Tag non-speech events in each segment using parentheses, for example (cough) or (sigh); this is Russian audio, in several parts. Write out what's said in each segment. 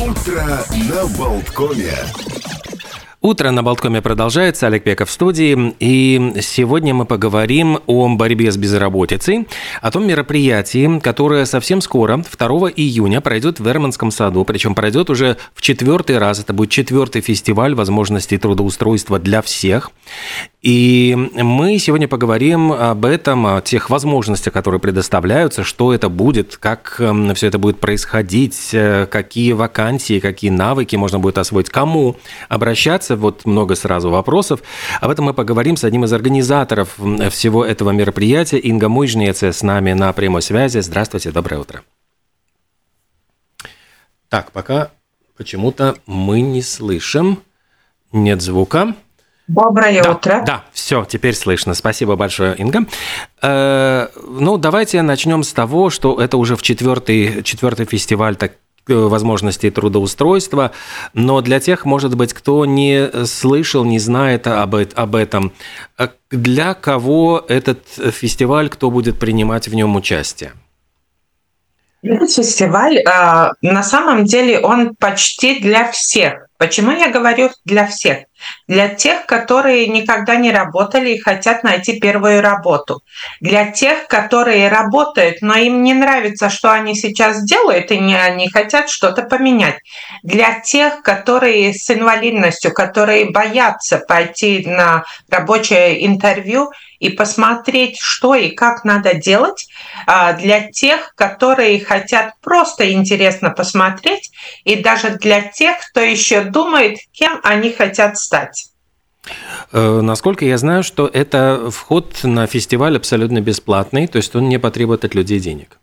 Утро на Болткоме. Утро на Болткоме продолжается. Олег Пеков в студии. И сегодня мы поговорим о борьбе с безработицей, о том мероприятии, которое совсем скоро, 2 июня, пройдет в Верманском саду. Причем пройдет уже в четвертый раз. Это будет четвертый фестиваль возможностей трудоустройства для всех. И мы сегодня поговорим об этом, о тех возможностях, которые предоставляются, что это будет, как эм, все это будет происходить, э, какие вакансии, какие навыки можно будет освоить, кому обращаться. Вот много сразу вопросов. Об этом мы поговорим с одним из организаторов всего этого мероприятия. Инга Муйжнеце с нами на прямой связи. Здравствуйте, доброе утро. Так, пока почему-то мы не слышим. Нет звука. Доброе да, утро. Да, все, теперь слышно. Спасибо большое, Инга. Э, ну, давайте начнем с того, что это уже в четвертый, четвертый фестиваль так, возможностей трудоустройства, но для тех, может быть, кто не слышал, не знает об, об этом, э, для кого этот фестиваль, кто будет принимать в нем участие? Фестиваль, на самом деле, он почти для всех. Почему я говорю для всех? Для тех, которые никогда не работали и хотят найти первую работу. Для тех, которые работают, но им не нравится, что они сейчас делают, и не, они хотят что-то поменять. Для тех, которые с инвалидностью, которые боятся пойти на рабочее интервью и посмотреть, что и как надо делать. А, для тех, которые хотят просто интересно посмотреть, и даже для тех, кто еще думает, кем они хотят стать. Э, насколько я знаю, что это вход на фестиваль абсолютно бесплатный, то есть он не потребует от людей денег.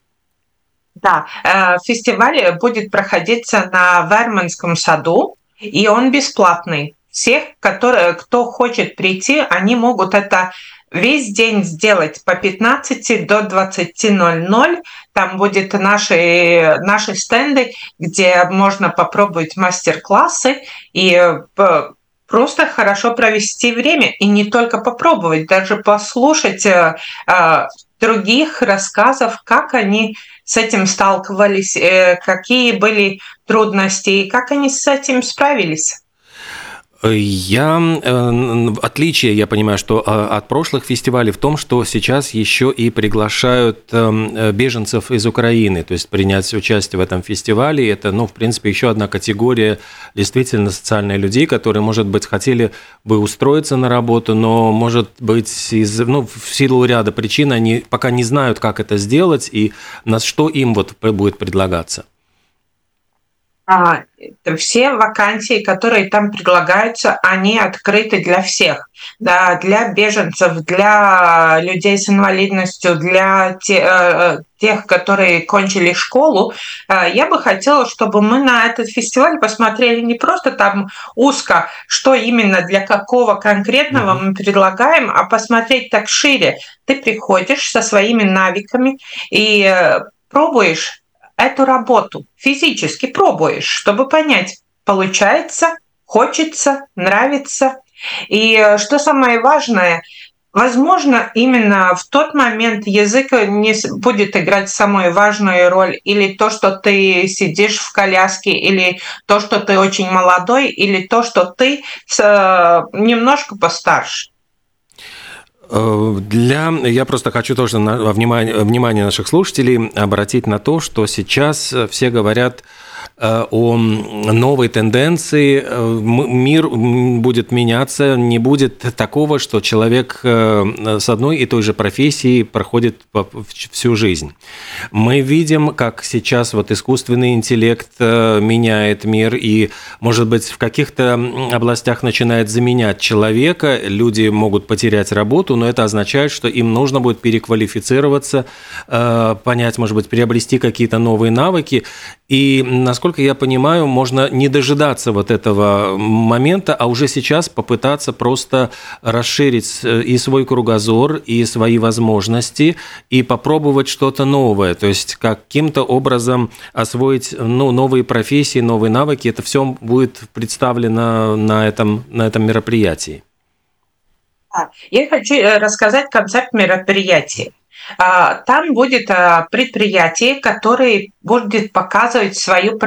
Да, э, фестиваль будет проходиться на Верманском саду, и он бесплатный. Всех, которые, кто хочет прийти, они могут это весь день сделать по 15 до 20.00. Там будет наши, наши стенды, где можно попробовать мастер-классы и э, просто хорошо провести время и не только попробовать, даже послушать э, э, других рассказов, как они с этим сталкивались, какие были трудности и как они с этим справились. Я э, отличие, я понимаю, что э, от прошлых фестивалей в том, что сейчас еще и приглашают э, беженцев из Украины, то есть принять участие в этом фестивале. Это, ну, в принципе, еще одна категория действительно социальных людей, которые, может быть, хотели бы устроиться на работу, но, может быть, из, ну, в силу ряда причин они пока не знают, как это сделать и на что им вот будет предлагаться. А, все вакансии, которые там предлагаются, они открыты для всех. Да, для беженцев, для людей с инвалидностью, для те, э, тех, которые кончили школу. Э, я бы хотела, чтобы мы на этот фестиваль посмотрели не просто там узко, что именно для какого конкретного мы предлагаем, а посмотреть так шире. Ты приходишь со своими навыками и э, пробуешь эту работу, физически пробуешь, чтобы понять, получается, хочется, нравится. И э, что самое важное, Возможно, именно в тот момент язык не будет играть самую важную роль, или то, что ты сидишь в коляске, или то, что ты очень молодой, или то, что ты э, немножко постарше. Э, для... Я просто хочу тоже на... внимание, внимание наших слушателей обратить на то, что сейчас все говорят о новой тенденции. Э, мир будет меняться, не будет такого, что человек э, с одной и той же профессией проходит всю жизнь. Мы видим, как сейчас вот искусственный интеллект меняет мир и, может быть, в каких-то областях начинает заменять человека. Люди могут потерять работу, но это означает, что им нужно будет переквалифицироваться, понять, может быть, приобрести какие-то новые навыки. И, насколько я понимаю, можно не дожидаться вот этого момента, а уже сейчас попытаться просто расширить э, и свой кругозор, и свои возможности, и попробовать что-то новое. То есть каким-то образом освоить ну, новые профессии, новые навыки. Это все будет представлено на этом, на этом мероприятии. Я хочу э, рассказать концепт мероприятия. А, там будет а, предприятие, которое будет показывать свою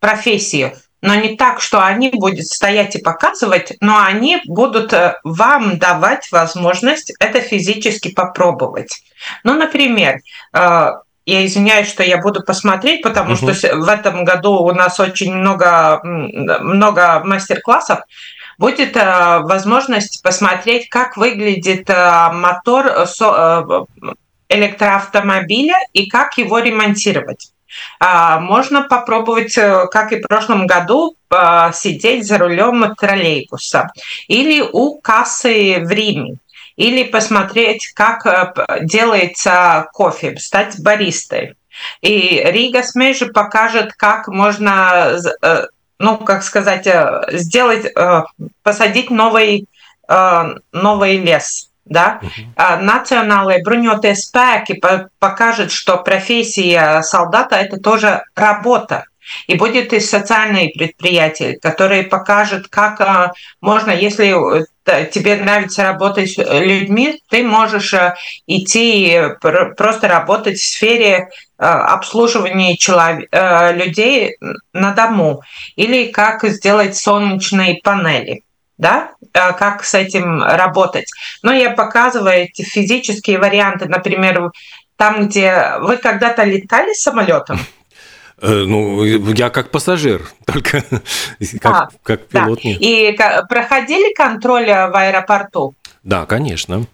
профессию, но не так, что они будут стоять и показывать, но они будут э, вам давать возможность это физически попробовать. Ну, например, э, я извиняюсь, что я буду посмотреть, потому угу. что в этом году у нас очень много, много мастер-классов. Будет э, возможность посмотреть, как выглядит мотор электроавтомобиля и как его ремонтировать. А, можно попробовать, э, как и в прошлом году, а, сидеть за рулем троллейбуса или у кассы в Риме или посмотреть, как э, делается кофе, стать баристой. И Рига Смежи покажет, как можно, э, ну, как сказать, сделать, посадить новый, новый лес да, uh-huh. национальные бронетые спеки покажет, что профессия солдата – это тоже работа. И будет и социальные предприятия, которые покажут, как а, можно, если э, тебе нравится работать с людьми, ты можешь э, идти просто работать в сфере э, обслуживания человек, людей на дому или как сделать солнечные панели да, э, как с этим работать. Но я показываю эти физические варианты, например, там, где вы когда-то летали самолетом. Э, ну, я как пассажир, (laughs) только как, а, как пилот да. нет. И проходили контроль в аэропорту? Да, конечно.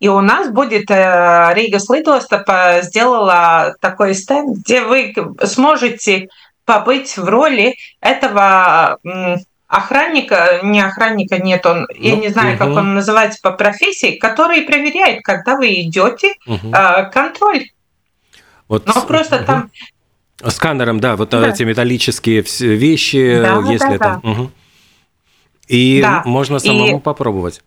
И у нас будет э, Рига Слидоста сделала такой стенд, где вы сможете побыть в роли этого охранника, не охранника нет, он, ну, я не знаю, угу. как он называется по профессии, который проверяет, когда вы идете, угу. э, контроль. Вот, Но просто угу. там Сканером, да, вот да. эти металлические вещи, да, если да, там. Да. Угу. И да. можно самому и попробовать.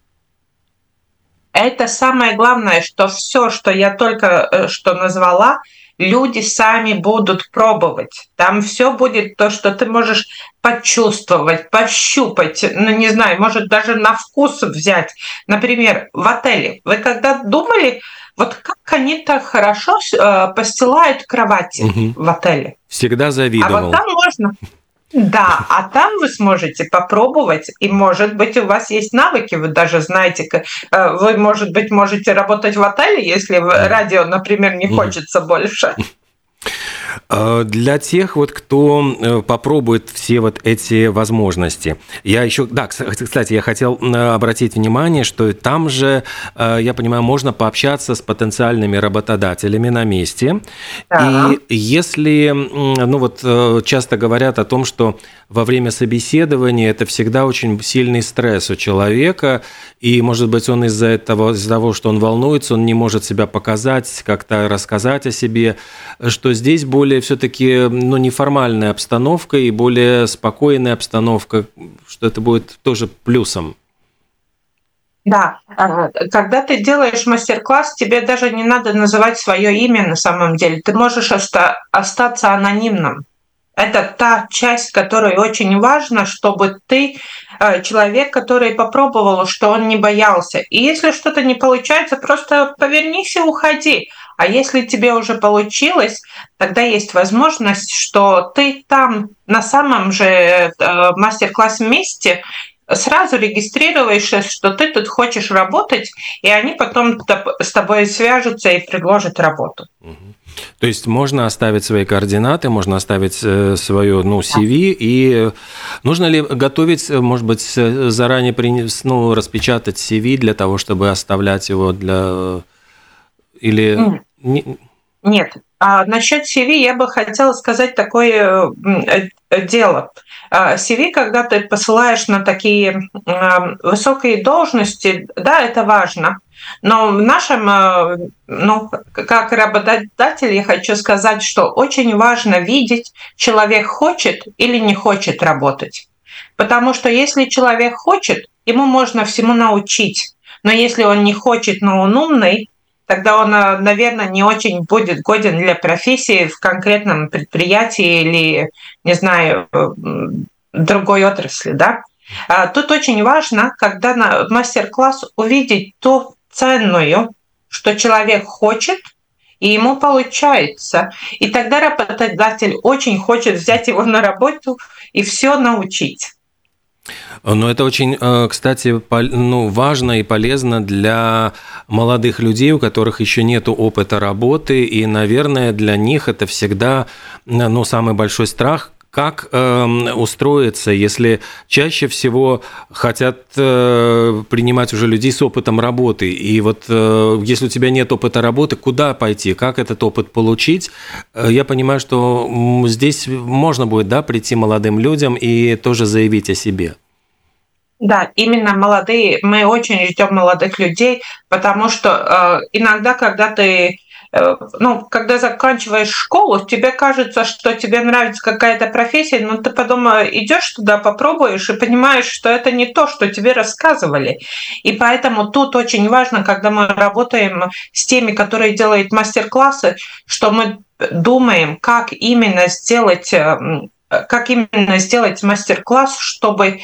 Это самое главное, что все, что я только э, что назвала, люди сами будут пробовать. Там все будет то, что ты можешь почувствовать, пощупать, ну не знаю, может даже на вкус взять. Например, в отеле. Вы когда думали, вот как они так хорошо э, постилают кровати угу. в отеле? Всегда завидовал. А вот там можно. Да, а там вы сможете попробовать, и, может быть, у вас есть навыки, вы даже знаете, э, вы, может быть, можете работать в отеле, если радио, например, не хочется больше. Э, для тех, вот, кто э, попробует все вот эти возможности. Я еще, да, кстати, я хотел э, обратить внимание, что там же, я понимаю, можно пообщаться с потенциальными работодателями на месте. Да. И если, ну вот, часто говорят о том, что во время собеседования это всегда очень сильный стресс у человека, и, может быть, он из-за этого, из-за того, что он волнуется, он не может себя показать, как-то рассказать о себе, что здесь более все-таки ну, неформальная обстановка и более спокойная обстановка, что это будет тоже плюсом. Да, а, когда ты делаешь мастер-класс, тебе даже не надо называть свое имя на самом деле. Ты можешь оста- остаться анонимным. Это та часть, которая очень важна, чтобы ты э, человек, который попробовал, что он не боялся. И если что-то не получается, просто повернись и уходи. А если тебе уже получилось, тогда есть возможность, что ты там на самом же э, мастер-класс месте сразу регистрируешься, что ты тут хочешь работать, и они потом с тобой свяжутся и предложат работу. То есть можно оставить свои координаты, можно оставить э, свое ну, CV, и нужно ли готовить, может быть, заранее ну, распечатать CV для того, чтобы оставлять его для... Или... Нет. А насчет CV я бы хотела сказать такое э, дело. CV, а, когда ты посылаешь на такие высокие должности, да, это важно. Но в нашем, э, ну, как работодатель, я хочу сказать, что очень важно видеть, человек хочет или не хочет работать. Потому что если человек хочет, ему можно всему научить. Но если он не хочет, но он умный, тогда он, э, наверное, не очень будет годен для профессии в конкретном предприятии или, не знаю, э, другой отрасли, да. А тут очень важно, когда на мастер-класс увидеть то ценную, что человек хочет, и ему получается. И тогда работодатель очень хочет взять его на работу и все научить. Но это очень, э, кстати, ну, важно и полезно для молодых людей, у которых еще нет опыта работы, и, наверное, для них это всегда ну, самый большой страх, как э, устроиться, если чаще всего хотят э, принимать уже людей с опытом работы? И вот э, если у тебя нет опыта работы, куда пойти, как этот опыт получить? Э, я понимаю, что здесь можно будет да, прийти молодым людям и тоже заявить о себе. Да, именно молодые. Мы очень ждем молодых людей, потому что э, иногда, когда ты ну, когда заканчиваешь школу, тебе кажется, что тебе нравится какая-то профессия, но ты потом идешь туда, попробуешь и понимаешь, что это не то, что тебе рассказывали. И поэтому тут очень важно, когда мы работаем с теми, которые делают мастер-классы, что мы думаем, как именно сделать э, как именно сделать мастер-класс, чтобы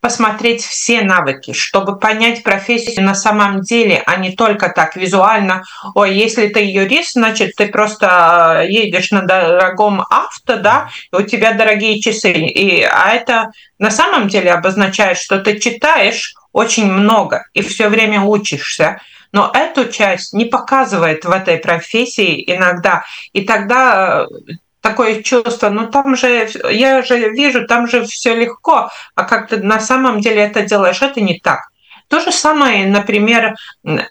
посмотреть все навыки, чтобы понять профессию на самом деле, а не только так визуально. Ой, если ты юрист, значит, ты просто э, едешь на дорогом авто, да, и у тебя дорогие часы. И, а это на самом деле обозначает, что ты читаешь очень много и все время учишься. Но эту часть не показывает в этой профессии иногда. И тогда э, такое чувство, ну там же, я же вижу, там же все легко, а как ты на самом деле это делаешь, это не так. То же самое, например,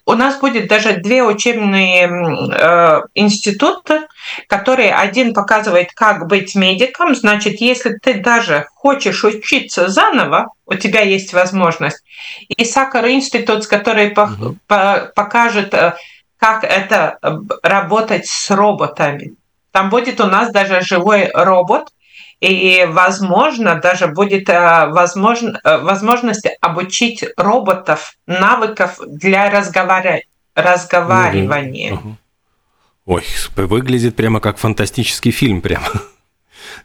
у нас будет даже две учебные э, института, которые один показывает, как быть медиком. Значит, если ты даже хочешь учиться заново, у тебя есть возможность. И Сакар институт, который угу. покажет, э, как это э, работать с роботами. Там будет у нас даже живой робот, и, возможно, даже будет э, возможно, э, возможность обучить роботов навыков для разговаривания. разговаривания. Ой, выглядит прямо как фантастический фильм прямо.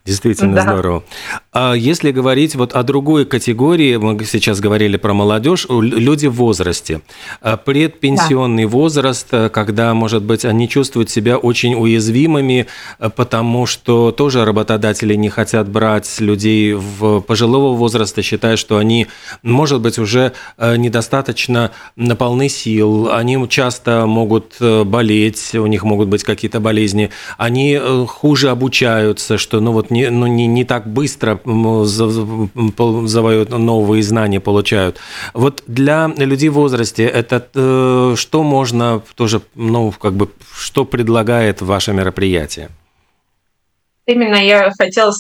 Действительно да. здорово. А если говорить вот о другой категории, мы сейчас говорили про молодежь, люди в возрасте. А предпенсионный да. возраст, э, когда, может быть, они чувствуют себя очень уязвимыми, э, потому что тоже работодатели не хотят брать людей в пожилого возраста, считая, что они, может быть, уже э, недостаточно полны сил, они часто могут болеть, у них могут быть какие-то болезни, они хуже обучаются, что ну вот не, ну, не, не так быстро завоют новые знания, получают. Вот для людей в возрасте это э, что можно тоже, ну, как бы, что предлагает ваше мероприятие? Именно я хотела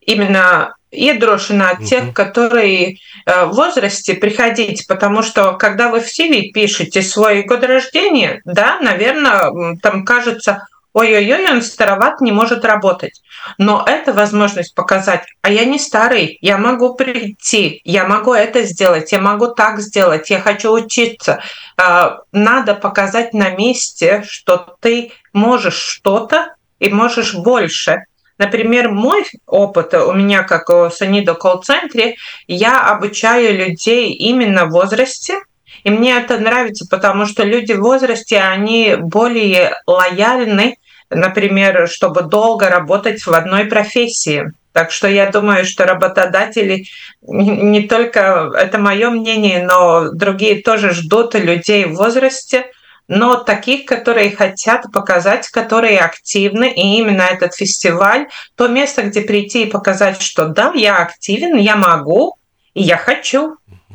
именно iedrošināt от тех, которые э, в возрасте приходить, потому что когда вы в CV пишете свой год рождения, да, наверное, там кажется, ой-ой-ой, он староват, не может работать. Но это возможность показать, а я не старый, я могу прийти, я могу это сделать, я могу так сделать, я хочу учиться. А, надо показать на месте, что ты можешь что-то и можешь больше. Например, мой опыт у меня, как в Санидо колл-центре, я обучаю людей именно в возрасте, и мне это нравится, потому что люди в возрасте, они более лояльны например, чтобы долго работать в одной профессии. Так что я думаю, что работодатели не только, это мое мнение, но другие тоже ждут людей в возрасте, но таких, которые хотят показать, которые активны, и именно этот фестиваль, то место, где прийти и показать, что да, я активен, я могу, и я хочу. А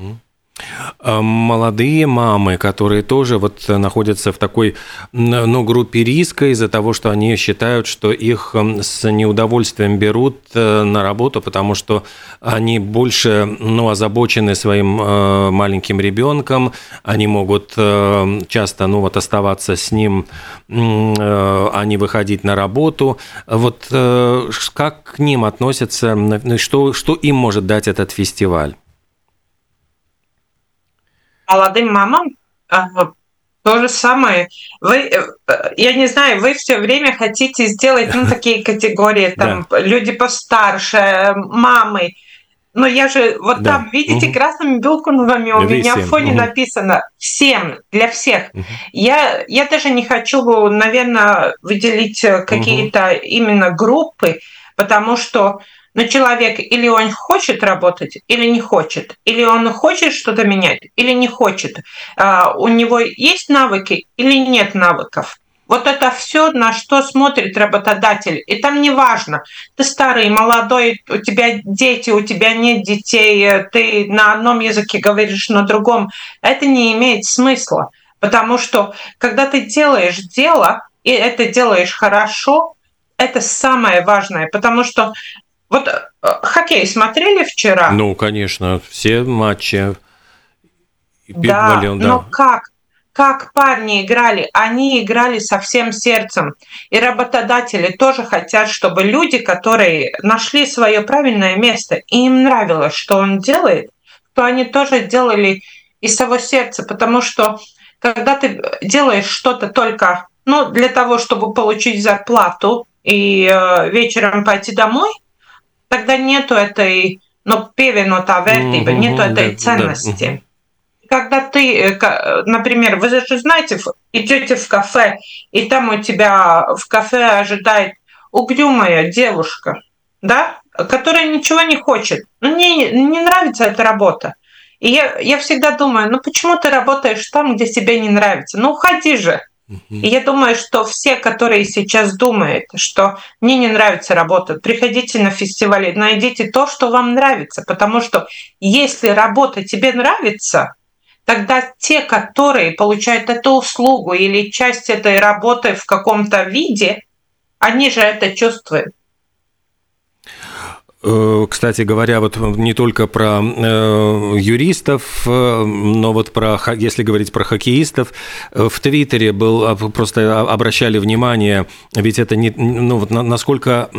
молодые мамы, которые тоже вот находятся в такой ну, группе риска из-за того, что они считают, что их с неудовольствием берут э, на работу, потому что они больше ну, озабочены своим э, маленьким ребенком, они могут э, часто ну, вот, оставаться с ним, а не выходить на работу. Вот как к ним относятся, что, что им может дать этот фестиваль? Молодым мамам то же самое. Вы, э, я не знаю, вы все время хотите сделать ну, (laughs) такие категории, там, да. люди постарше, мамы. но я же вот да. там, видите, угу. красными буквами у меня в фоне угу. написано всем, для всех. Угу. Я, я даже не хочу, наверное, выделить э, какие-то угу. именно группы, потому что ну, человек или он хочет работать, или не хочет, или он хочет что-то менять, или не хочет. А, у него есть навыки или нет навыков. Вот это все, на что смотрит работодатель. И там не важно, ты старый, молодой, у тебя дети, у тебя нет детей, ты на одном языке говоришь, на другом. Это не имеет смысла. Потому что когда ты делаешь дело, и это делаешь хорошо, это самое важное. Потому что вот э, хоккей смотрели вчера? Ну, конечно, все матчи. Да, Вален, да, но как? как парни играли, они играли со всем сердцем. И работодатели тоже хотят, чтобы люди, которые нашли свое правильное место, и им нравилось, что он делает, то они тоже делали из того сердца, потому что когда ты делаешь что-то только ну, для того, чтобы получить зарплату и э, вечером пойти домой, тогда нету этой, ну, певенута вертиба, mm-hmm, нету этой ценности. Да, когда ты, э, например, вы же знаете, идете в кафе, и там у тебя в кафе ожидает угрюмая девушка, да, которая ничего не хочет. Ну, мне не нравится эта работа. И я, я всегда думаю, ну почему ты работаешь там, где тебе не нравится? Ну уходи же. И я думаю, что все, которые сейчас думают, что мне не нравится работа, приходите на фестивали, найдите то, что вам нравится, потому что если работа тебе нравится, тогда те, которые получают эту услугу или часть этой работы в каком-то виде, они же это чувствуют. Э, кстати говоря, вот не только про э, юристов, э, но вот про, если говорить про хоккеистов, в Твиттере был, а, просто обращали внимание, ведь это не, ну вот насколько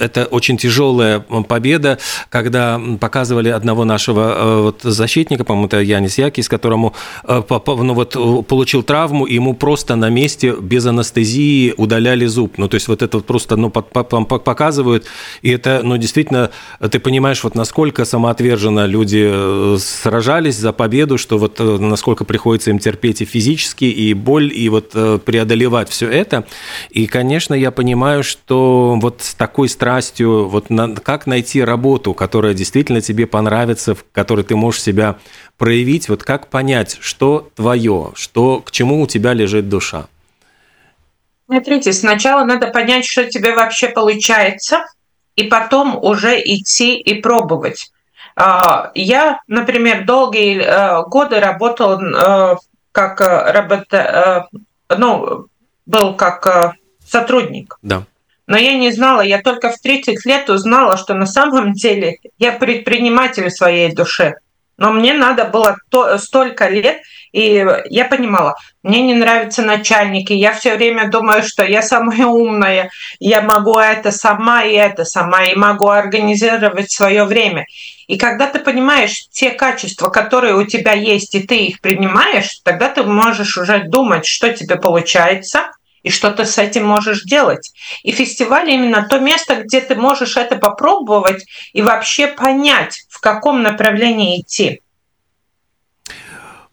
это очень тяжелая победа, когда показывали одного нашего вот защитника, по-моему, это Янис Якис, которому ну вот получил травму, и ему просто на месте без анестезии удаляли зуб. Ну, то есть вот это вот просто ну, показывают, и это, ну, действительно ты понимаешь, вот насколько самоотверженно люди э, сражались за победу, что вот э, насколько приходится им терпеть и физически, и боль, и вот э, преодолевать все это. И, конечно, я понимаю, что вот с такой страстью, вот на, как найти работу, которая действительно тебе понравится, в которой ты можешь себя проявить, вот как понять, что твое, что, к чему у тебя лежит душа? Смотрите, сначала надо понять, что тебе вообще получается – и потом уже идти и пробовать. А, я, например, долгие э, годы работал э, как э, работа, ну, был как сотрудник. Да. Но я не знала, я только в 30 лет узнала, что на самом деле я предприниматель в своей душе. Но мне надо было то, столько лет, и я понимала, мне не нравятся начальники, я все время думаю, что я самая умная, я могу это сама и это сама, и могу организировать свое время. И когда ты понимаешь те качества, которые у тебя есть, и ты их принимаешь, тогда ты можешь уже думать, что тебе получается, и что ты с этим можешь делать. И фестиваль именно то место, где ты можешь это попробовать и вообще понять, в каком направлении идти.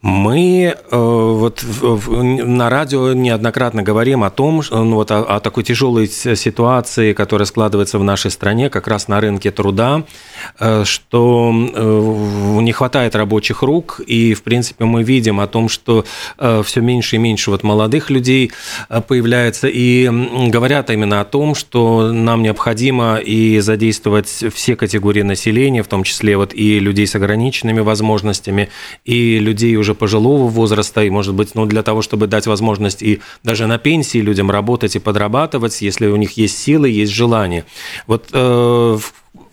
Мы э, вот на радио неоднократно говорим о том, ну, вот о, о такой тяжелой ситуации, которая складывается в нашей стране, как раз на рынке труда, э, что э, не хватает рабочих рук, и, в принципе, мы видим о том, что все меньше и меньше вот молодых людей появляется, и говорят именно о том, что нам необходимо и задействовать все категории населения, в том числе вот и людей с ограниченными возможностями, и людей уже пожилого возраста, и, может быть, ну, для того, чтобы дать возможность и даже на пенсии людям работать и подрабатывать, если у них есть силы, есть желание. Вот э,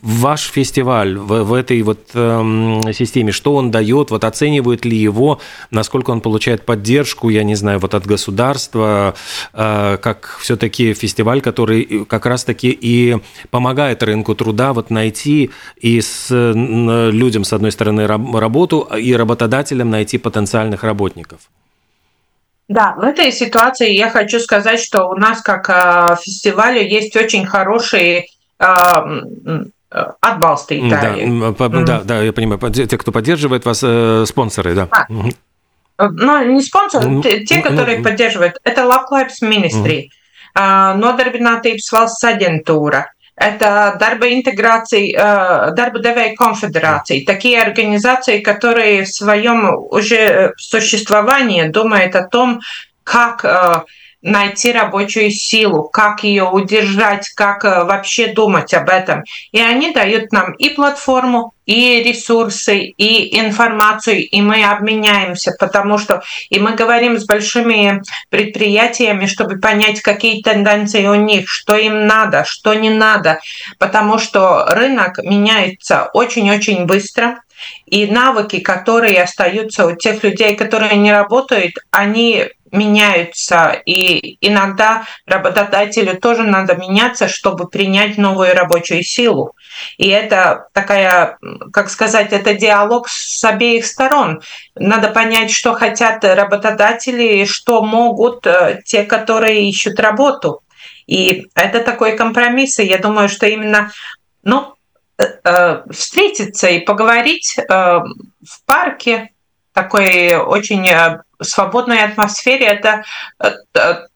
ваш фестиваль в, в этой вот э, системе, что он дает, вот оценивают ли его, насколько он получает поддержку, я не знаю, вот от государства, э, как все-таки фестиваль, который как раз-таки и помогает рынку труда вот найти и с людям, с одной стороны, работу, и работодателям найти потенциальных работников. Да, в этой ситуации я хочу сказать, что у нас как э, фестивалю есть очень хорошие atbalstītāji. Да, mm. да, да, я понимаю. Те, кто поддерживает вас, э, спонсоры, да. А. Но не спонсоры, ну, те, ну, которые ну, поддерживают. Это Labklājības ministrija, mm. Nodarbinātības valsts aģentūra, это дарба интеграции, дарба devēja конфедерации. Такие организации, которые в своем уже существовании думают о том, как найти рабочую силу, как ее удержать, как э, вообще думать об этом. И они дают нам и платформу, и ресурсы, и информацию, и мы обменяемся, потому что и мы говорим с большими предприятиями, чтобы понять, какие тенденции у них, что им надо, что не надо, потому что рынок меняется очень-очень быстро, и навыки, которые остаются у тех людей, которые не работают, они меняются, и иногда работодателю тоже надо меняться, чтобы принять новую рабочую силу. И это такая, как сказать, это диалог с обеих сторон. Надо понять, что хотят работодатели, что могут э, те, которые ищут работу. И это такой компромисс, и я думаю, что именно ну, э, э, встретиться и поговорить в парке, такой очень свободной атмосфере это э,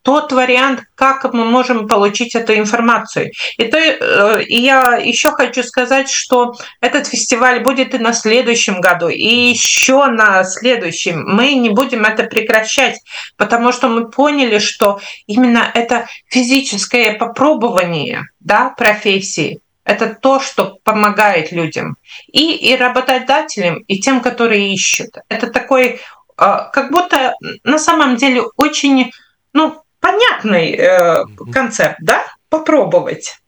тот вариант, как мы можем получить эту информацию. И, то, э, и я еще хочу сказать, что этот фестиваль будет и на следующем году, и еще на следующем. Мы не будем это прекращать, потому что мы поняли, что именно это физическое попробование да, профессии, это то, что помогает людям. И, и работодателям, и тем, которые ищут. Это такой а, как будто на самом деле очень ну, понятный э, концепт, да, попробовать.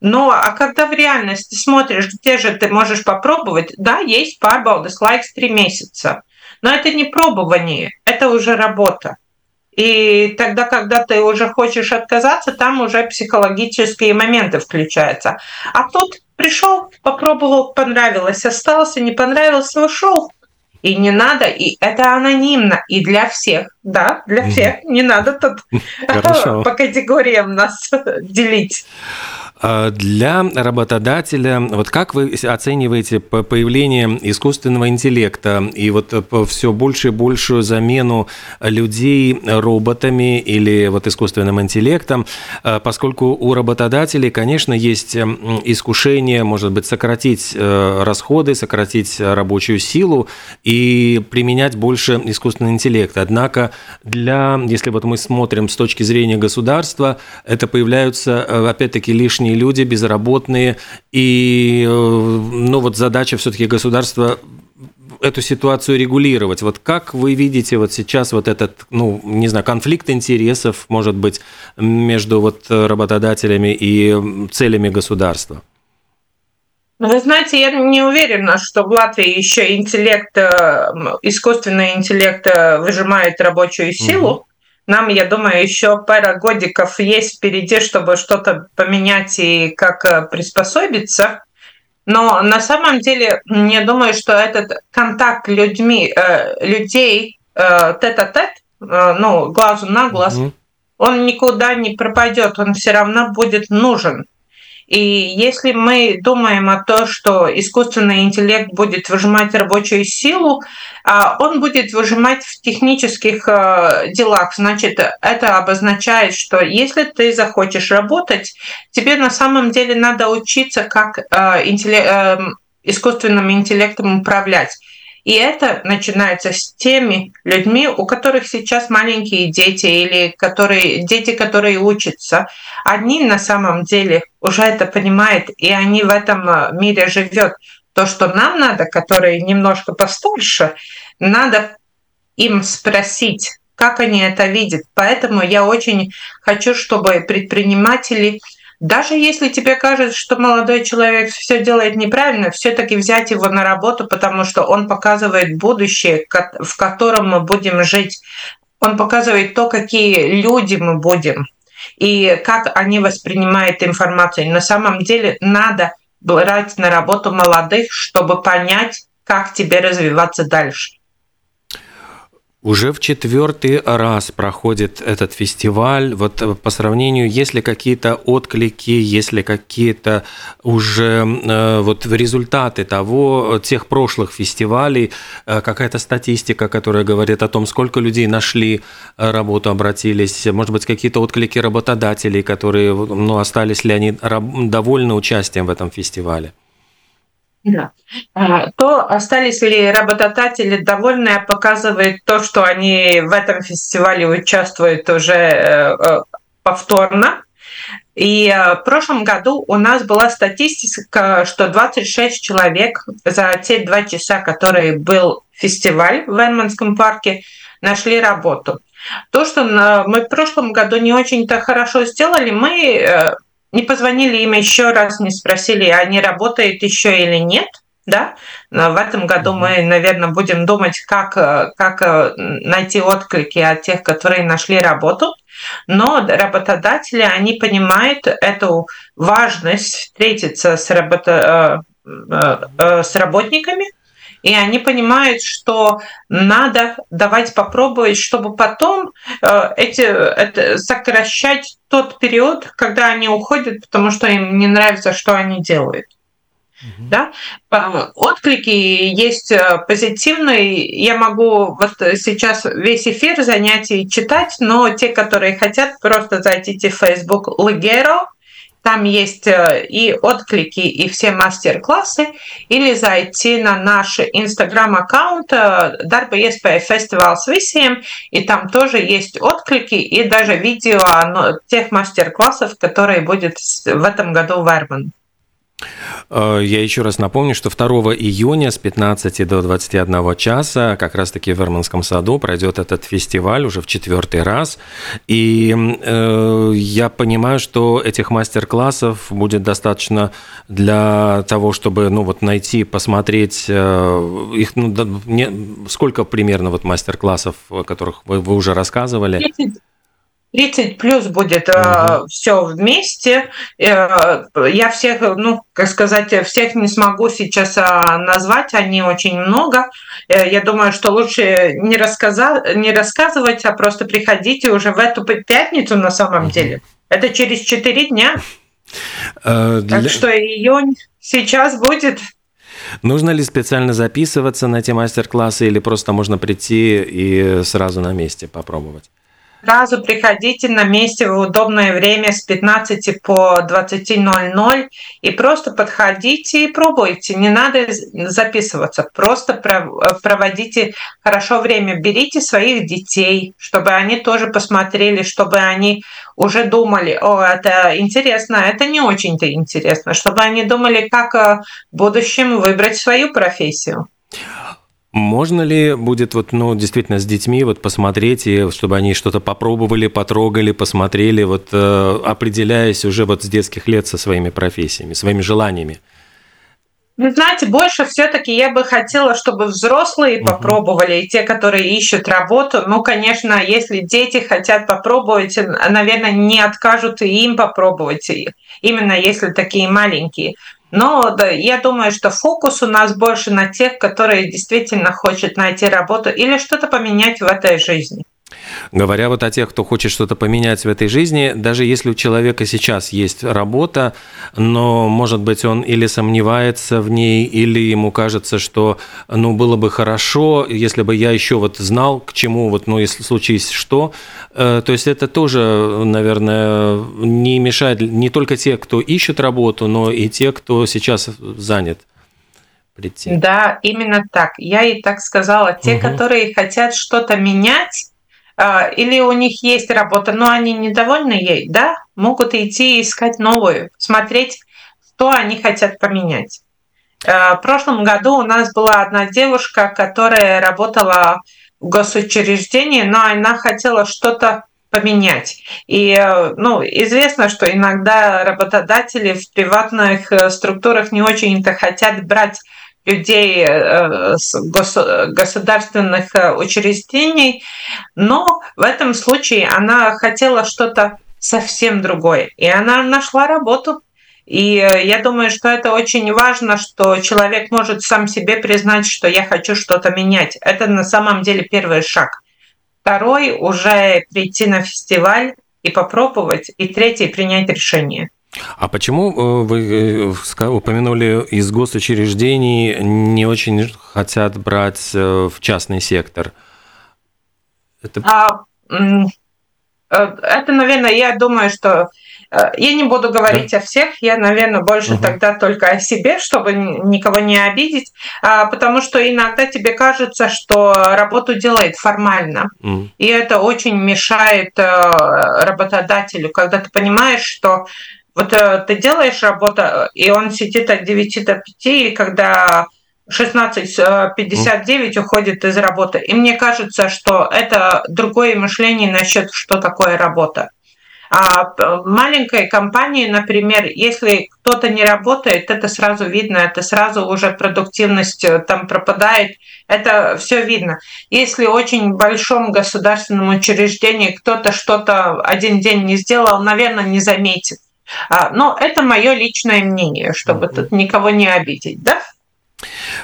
Но а когда в реальности смотришь, где же ты можешь попробовать, да, есть pārbaudas лайкс три месяца. Но это не пробование, это уже работа. И тогда, когда ты уже хочешь отказаться, там уже психологические моменты включаются. А тут пришел, попробовал, понравилось, остался, не понравилось, ушел. И не надо, и это анонимно, и для всех, да, для всех. Не надо тут (laughs) по категориям нас (laughs) делить. А для работодателя, вот как вы оцениваете появление искусственного интеллекта и вот все больше и большую замену людей роботами или вот искусственным интеллектом, а поскольку у работодателей, конечно, есть искушение, может быть, сократить э, расходы, сократить рабочую силу и применять больше искусственный интеллект. Однако для, если вот мы смотрим с точки зрения государства, это появляются, э, опять-таки, лишние лишние люди, безработные. И э, ну, вот задача все-таки государства эту ситуацию регулировать. Вот как вы видите вот сейчас вот этот, ну, не знаю, конфликт интересов, может быть, между вот работодателями и целями государства? Ну, вы знаете, я не уверена, что в Латвии еще интеллект, э, искусственный интеллект э, выжимает рабочую силу. Угу. Нам, я думаю, еще пара годиков есть впереди, чтобы что-то поменять и как э, приспособиться. Но на самом деле, я думаю, что этот контакт людьми, э, людей э, тет-а-тет, ну, глазу на глаз, mm-hmm. он никуда не пропадет, он все равно будет нужен. И если мы думаем о том, что искусственный интеллект будет выжимать рабочую силу, а, он будет выжимать в технических а, делах. Значит, это обозначает, что если ты захочешь работать, тебе на самом деле надо учиться, как а, эм, искусственным интеллектом управлять. И это начинается с теми людьми, у которых сейчас маленькие дети или которые, дети, которые учатся. Они на самом деле уже это понимают, и они в этом э, мире живет. То, что нам надо, которые немножко постарше, надо им спросить, как они это видят. Поэтому я очень хочу, чтобы предприниматели даже если тебе кажется, что молодой человек все делает неправильно, все-таки взять его на работу, потому что он показывает будущее, в котором мы будем жить. Он показывает то, какие люди мы будем и как они воспринимают информацию. На самом деле надо брать на работу молодых, чтобы понять, как тебе развиваться дальше. Уже в четвертый раз проходит этот фестиваль. Вот э, по сравнению, есть ли какие-то отклики, есть ли какие-то уже э, вот результаты того, тех прошлых фестивалей, э, какая-то статистика, которая говорит о том, сколько людей нашли работу, обратились, может быть, какие-то отклики работодателей, которые, ну, остались ли они довольны участием в этом фестивале? Да. А, то, остались ли работодатели довольны, показывает то, что они в этом фестивале участвуют уже э, э, повторно. И э, в прошлом году у нас была статистика, что 26 человек за те два часа, которые был фестиваль в Верманском парке, нашли работу. То, что мы в прошлом году не очень-то хорошо сделали, мы не позвонили им еще раз, не спросили, они работают еще или нет. Да? В этом году мы, наверное, будем думать, как, как э, найти отклики от тех, которые нашли работу. Но работодатели, они понимают эту важность встретиться с, работа, э, э, с работниками, и они понимают, что надо давать попробовать, чтобы потом э, эти, это, сокращать тот период, когда они уходят, потому что им не нравится, что они делают. Угу. Да? Отклики есть э, позитивные. Я могу вот сейчас весь эфир занятий читать, но те, которые хотят, просто зайдите в Facebook Ligero, там есть э, и отклики, и все мастер-классы, или зайти на наш инстаграм-аккаунт Darba iespēja с visiem, и там тоже есть отклики и даже видео тех мастер-классов, которые будет в этом году в Эрман. Э, я еще раз напомню, что 2 июня с 15 до 21 часа как раз-таки в Верманском саду пройдет этот фестиваль уже в четвертый раз. И э, я понимаю, что этих мастер-классов будет достаточно для того, чтобы ну, вот найти, посмотреть э, их. Ну, да, не, сколько примерно вот мастер-классов, о которых вы, вы уже рассказывали? 30. 30 плюс будет угу. э, все вместе. Э, я всех, ну, как сказать, всех не смогу сейчас э, назвать, они очень много. Э, я думаю, что лучше не, рассказа- не рассказывать, а просто приходите уже в эту пятницу на самом угу. деле. Это через 4 дня. Э, для... Так что июнь сейчас будет. Нужно ли специально записываться на эти мастер-классы или просто можно прийти и сразу на месте попробовать? Сразу приходите на месте в удобное время с 15 по 20.00 и просто подходите и пробуйте. Не надо записываться, просто проводите хорошо время. Берите своих детей, чтобы они тоже посмотрели, чтобы они уже думали, о, это интересно, это не очень-то интересно, чтобы они думали, как э, в будущем выбрать свою профессию. Можно ли будет вот, ну, действительно с детьми вот посмотреть, и чтобы они что-то попробовали, потрогали, посмотрели, вот э, определяясь уже вот с детских лет со своими профессиями, своими желаниями? Вы знаете, больше все-таки я бы хотела, чтобы взрослые попробовали, и те, которые ищут работу. Ну, конечно, если дети хотят попробовать, наверное, не откажут и им попробовать, именно если такие маленькие. Но я думаю, что фокус у нас больше на тех, которые действительно хотят найти работу или что-то поменять в этой жизни. Говоря вот о тех, кто хочет что-то поменять в этой жизни, даже если у человека сейчас есть работа, но, может быть, он или сомневается в ней, или ему кажется, что, ну, было бы хорошо, если бы я еще вот знал, к чему, вот, ну, если случись что. Э, то есть это тоже, наверное, не мешает не только те, кто ищет работу, но и те, кто сейчас занят прийти. Да, именно так. Я и так сказала. Те, угу. которые хотят что-то менять, или у них есть работа, но они недовольны ей, да, могут идти искать новую, смотреть, что они хотят поменять. А, в прошлом году у нас была одна девушка, которая работала в госучреждении, но она хотела что-то поменять. И ну, известно, что иногда работодатели в приватных э, структурах не очень-то хотят брать людей э, с государственных э, учреждений, но в этом случае она хотела что-то совсем другое, и она нашла работу. И э, я думаю, что это очень важно, что человек может сам себе признать, что я хочу что-то менять. Это на самом деле первый шаг. второй уже прийти на фестиваль и попробовать, и третий принять решение. А почему э, вы э, упомянули из госучреждений не очень хотят брать э, в частный сектор? Это, а, это наверное, я думаю, что я не буду говорить да. о всех, я, наверное, больше угу. тогда только о себе, чтобы никого не обидеть, а, потому что иногда тебе кажется, что работу делает формально, угу. и это очень мешает работодателю, когда ты понимаешь, что вот э, ты делаешь работу, и он сидит от 9 до 5, и когда 16.59 mm. уходит из работы. И мне кажется, что это другое мышление насчет, что такое работа. А маленькой компании, например, если кто-то не работает, это сразу видно, это сразу уже продуктивность э, там пропадает, это все видно. Если очень большом государственном учреждении кто-то что-то один день не сделал, наверное, не заметит. А, но это мое личное мнение, чтобы тут никого не обидеть, да?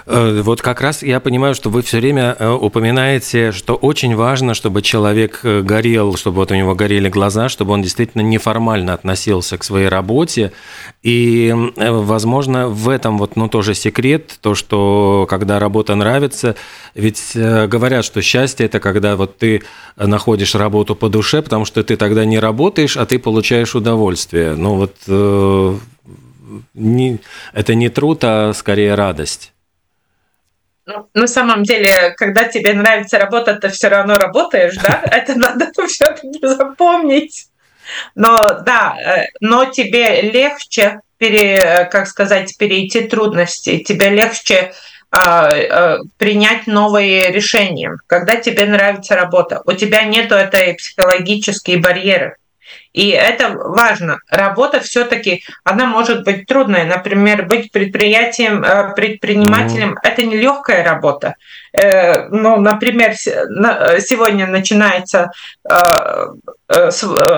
Э, вот как раз я понимаю, что вы все время э, упоминаете, что очень важно, чтобы человек э, горел, чтобы вот у него горели глаза, чтобы он действительно неформально относился к своей работе. И, возможно, в этом вот, ну, тоже секрет, то, что когда работа нравится, ведь говорят, что счастье – это когда вот ты находишь работу по душе, потому что ты тогда не работаешь, а ты получаешь удовольствие. Ну вот не, это не труд, а скорее радость. Ну, на самом деле, когда тебе нравится работа, ты все равно работаешь, да? (laughs) Это надо все-таки запомнить. Но да, э, но тебе легче пере, как сказать, перейти трудности, тебе легче а, а, принять новые решения, когда тебе нравится работа. У тебя нет этой психологические барьеры. И это важно. Работа все-таки, она может быть трудная. Например, быть предприятием, э, предпринимателем mm-hmm. это не легкая работа. Э, ну, например, сегодня начинается э,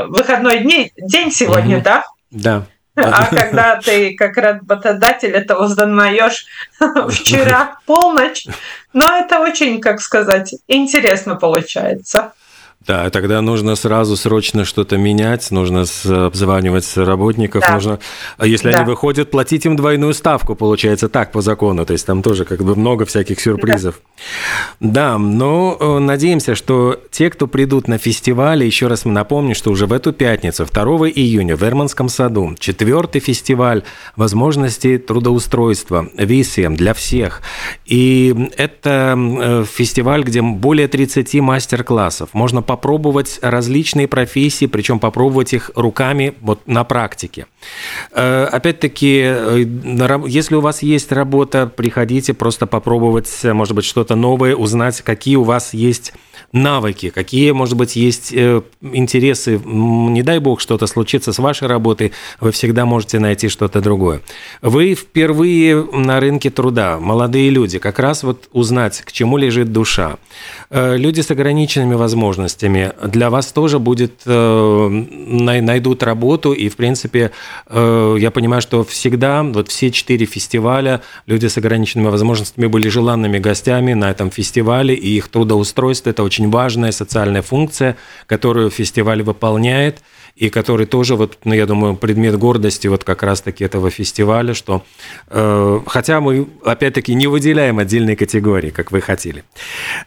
выходной день, день сегодня, mm-hmm. да? Да. А (laughs) когда ты как работодатель это узнаешь (laughs) вчера полночь, но это очень, как сказать, интересно получается. Да, тогда нужно сразу срочно что-то менять, нужно обзванивать работников, да. нужно, а если да. они выходят, платить им двойную ставку, получается так по закону, то есть там тоже как бы много всяких сюрпризов. Да, да но э, надеемся, что те, кто придут на фестиваль, еще раз напомню, что уже в эту пятницу, 2 июня в Эрманском саду, четвертый фестиваль возможностей трудоустройства, висием для всех. И это э, фестиваль, где более 30 мастер-классов, можно попробовать различные профессии, причем попробовать их руками вот на практике. Э, опять-таки, э, если у вас есть работа, приходите просто попробовать, может быть, что-то новое, узнать, какие у вас есть навыки, какие, может быть, есть э, интересы. Не дай бог что-то случится с вашей работой, вы всегда можете найти что-то другое. Вы впервые на рынке труда, молодые люди, как раз вот узнать, к чему лежит душа. Э, люди с ограниченными возможностями, для вас тоже будет, э, найдут работу, и, в принципе, я понимаю, что всегда, вот все четыре фестиваля, люди с ограниченными возможностями были желанными гостями на этом фестивале, и их трудоустройство – это очень важная социальная функция, которую фестиваль выполняет, и который тоже, вот, ну, я думаю, предмет гордости вот как раз-таки этого фестиваля, что э, хотя мы, опять-таки, не выделяем отдельные категории, как вы хотели.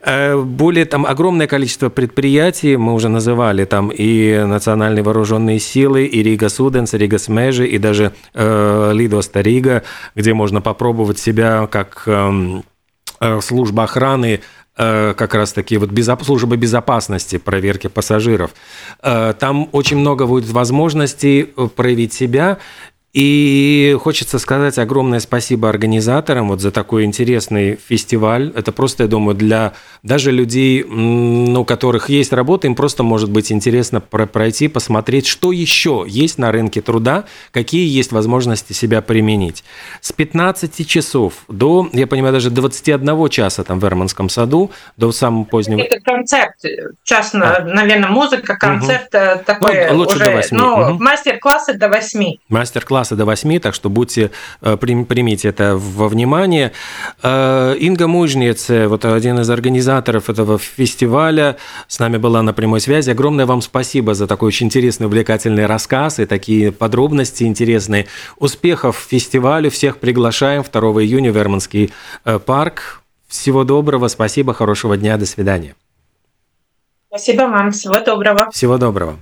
Э, более там огромное количество предприятий, мы уже называли там и национальные вооруженные силы, и Rīgas ūdens, Rīgas meži, и даже э, lidosta Rīga, где можно попробовать себя как эм, э, служба охраны как раз таки вот безоп... службы безопасности проверки пассажиров. Э, там очень много будет возможностей э, проявить себя, и хочется сказать огромное спасибо организаторам вот за такой интересный фестиваль. Это просто, я думаю, для даже людей, ну, у которых есть работа, им просто может быть интересно пройти, посмотреть, что еще есть на рынке труда, какие есть возможности себя применить. С 15 часов до, я понимаю, даже 21 часа там в Эрманском саду, до самого позднего... Это концерт, час, а. наверное, музыка, концерт угу. такой ну, лучше уже, до 8. Ну, угу. мастер-классы до 8. Мастер-класс класса до 8, так что будьте, примите это во внимание. Инга Мужниц, вот один из организаторов этого фестиваля, с нами была на прямой связи. Огромное вам спасибо за такой очень интересный, увлекательный рассказ и такие подробности интересные. Успехов фестивалю, всех приглашаем 2 июня в Верманский парк. Всего доброго, спасибо, хорошего дня, до свидания. Спасибо вам, всего доброго. Всего доброго.